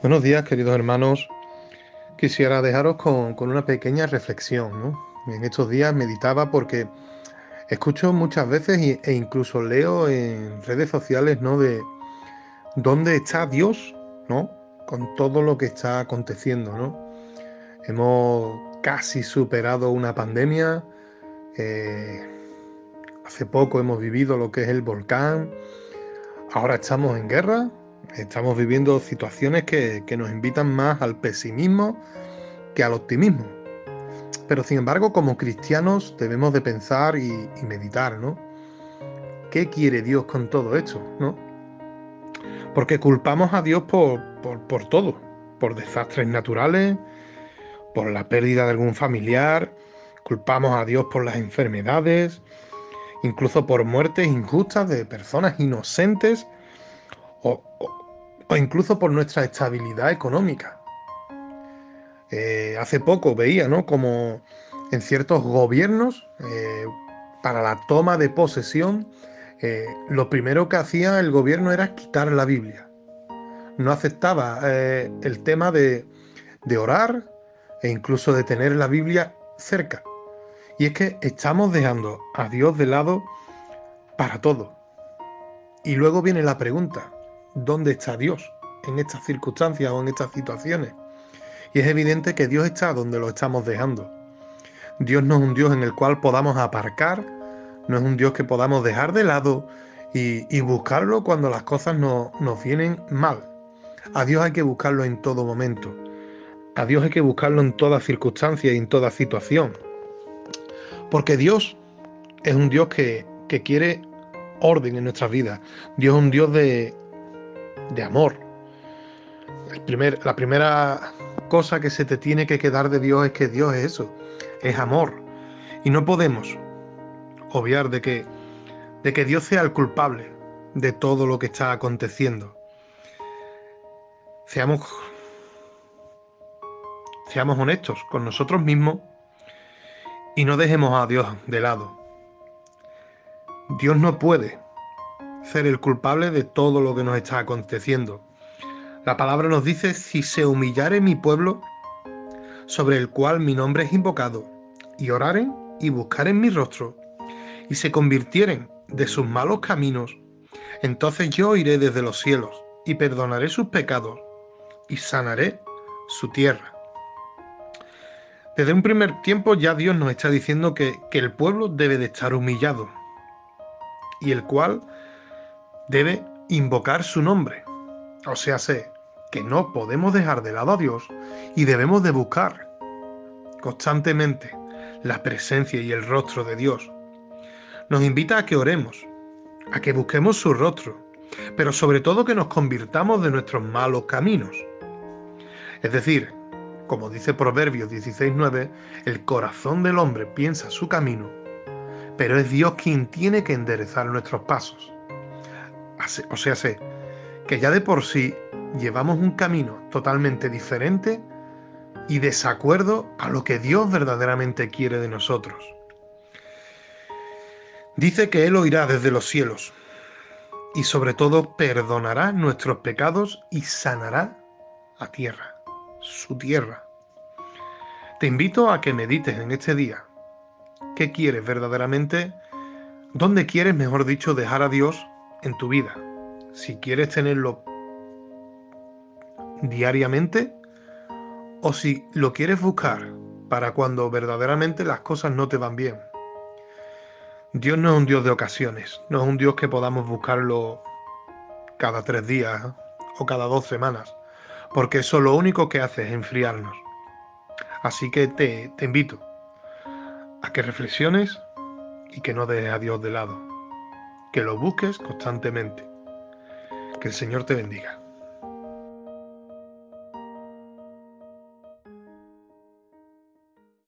Buenos días, queridos hermanos. Quisiera dejaros con, una pequeña reflexión. En estos días meditaba porque escucho muchas veces e incluso leo en redes sociales ¿no? de dónde está Dios ¿no? con todo lo que está aconteciendo. ¿no? Hemos casi superado una pandemia. Eh, hace poco hemos vivido lo que es el volcán. Ahora estamos en guerra Estamos viviendo situaciones que, nos invitan más al pesimismo que al optimismo. Pero sin embargo, como cristianos debemos de pensar y, meditar, ¿no? ¿Qué quiere Dios con todo esto, no? Porque culpamos a Dios por, por todo, por desastres naturales, por la pérdida de algún familiar, culpamos a Dios por las enfermedades, incluso por muertes injustas de personas inocentes o incluso por nuestra estabilidad económica. Eh, hace poco veía, ¿no? Como en ciertos gobiernos, eh, para la toma de posesión, eh, lo primero que hacía el gobierno era quitar la Biblia. No aceptaba el tema de, de orar e incluso de tener la Biblia cerca. Y es que estamos dejando a Dios de lado para todo. Y luego viene la pregunta, dónde está Dios en estas circunstancias o en estas situaciones. Y es evidente que Dios está donde lo estamos dejando. Dios no es un Dios en el cual podamos aparcar, no es un Dios que podamos dejar de lado y, buscarlo cuando las cosas no, nos vienen mal. A Dios hay que buscarlo en todo momento. A Dios hay que buscarlo en toda circunstancia y en toda situación. Porque Dios es un Dios que, que quiere orden en nuestras vidas. Dios es un Dios de, de amor. La primera cosa que se te tiene que quedar de Dios es que Dios es eso, es amor. Y no podemos obviar de que, de que Dios sea el culpable de todo lo que está aconteciendo. Seamos, seamos honestos con nosotros mismos y no dejemos a Dios de lado. Dios no puede ser el culpable de todo lo que nos está aconteciendo. La palabra nos dice, si se humillare mi pueblo, sobre el cual mi nombre es invocado, y oraren y buscaren mi rostro, y se convirtieren de sus malos caminos, entonces yo iré desde los cielos, y perdonaré sus pecados, y sanaré su tierra. Desde un primer tiempo ya Dios nos está diciendo que, que el pueblo debe de estar humillado, y el cual debe invocar su nombre. O sea, sé que no podemos dejar de lado a Dios y debemos de buscar constantemente la presencia y el rostro de Dios. Nos invita a que oremos, a que busquemos su rostro, pero sobre todo que nos convirtamos de nuestros malos caminos. Es decir, como dice Proverbios 16.9, el corazón del hombre piensa su camino, pero es Dios quien tiene que enderezar nuestros pasos. O sea, sé que ya de por sí llevamos un camino totalmente diferente y desacuerdo a lo que Dios verdaderamente quiere de nosotros. Dice que Él oirá desde los cielos y sobre todo perdonará nuestros pecados y sanará a tierra, su tierra. Te invito a que medites en este día. ¿Qué quieres verdaderamente? ¿Dónde quieres, mejor dicho, dejar a Dios en tu vida? Si quieres tenerlo diariamente o si lo quieres buscar para cuando verdaderamente las cosas no te van bien. Dios no es un Dios de ocasiones, no es un Dios que podamos buscarlo cada tres días o cada dos semanas, porque eso lo único que hace es enfriarnos. Así que te, te invito a que reflexiones y que no dejes a Dios de lado, que lo busques constantemente. Que el Señor te bendiga.